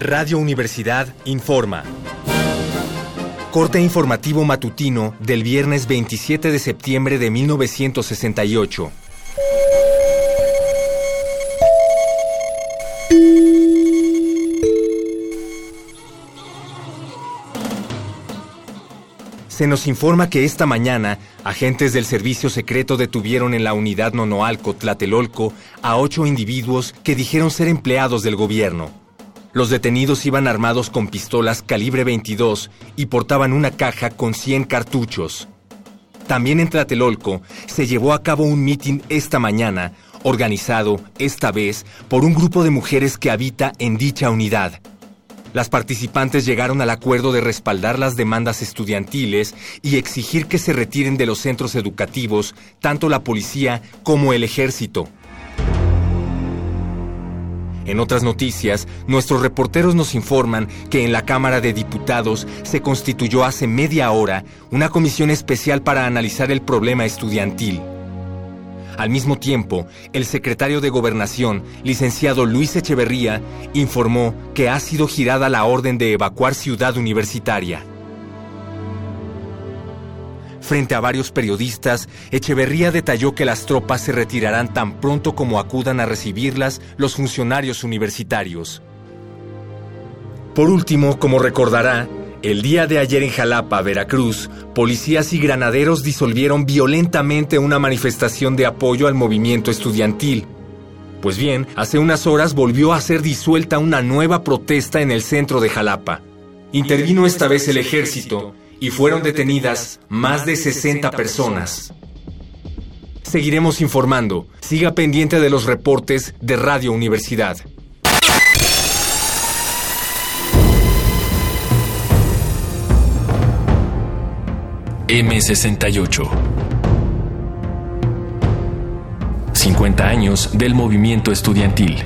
Radio Universidad informa. Corte informativo matutino del viernes 27 de septiembre de 1968. Se nos informa que esta mañana agentes del servicio secreto detuvieron en la unidad Nonoalco, Tlatelolco, a ocho individuos que dijeron ser empleados del gobierno. Los detenidos iban armados con pistolas calibre 22 y portaban una caja con 100 cartuchos. También en Tlatelolco se llevó a cabo un mitin esta mañana, organizado, esta vez, por un grupo de mujeres que habita en dicha unidad. Las participantes llegaron al acuerdo de respaldar las demandas estudiantiles y exigir que se retiren de los centros educativos tanto la policía como el ejército. En otras noticias, nuestros reporteros nos informan que en la Cámara de Diputados se constituyó hace media hora una comisión especial para analizar el problema estudiantil. Al mismo tiempo, el secretario de Gobernación, licenciado Luis Echeverría, informó que ha sido girada la orden de evacuar Ciudad Universitaria. Frente a varios periodistas, Echeverría detalló que las tropas se retirarán tan pronto como acudan a recibirlas los funcionarios universitarios. Por último, como recordará, el día de ayer en Jalapa, Veracruz, policías y granaderos disolvieron violentamente una manifestación de apoyo al movimiento estudiantil. Pues bien, hace unas horas volvió a ser disuelta una nueva protesta en el centro de Jalapa. Intervino esta vez el ejército y fueron detenidas más de 60 personas. Seguiremos informando. Siga pendiente de los reportes de Radio Universidad. M68. 50 años del movimiento estudiantil.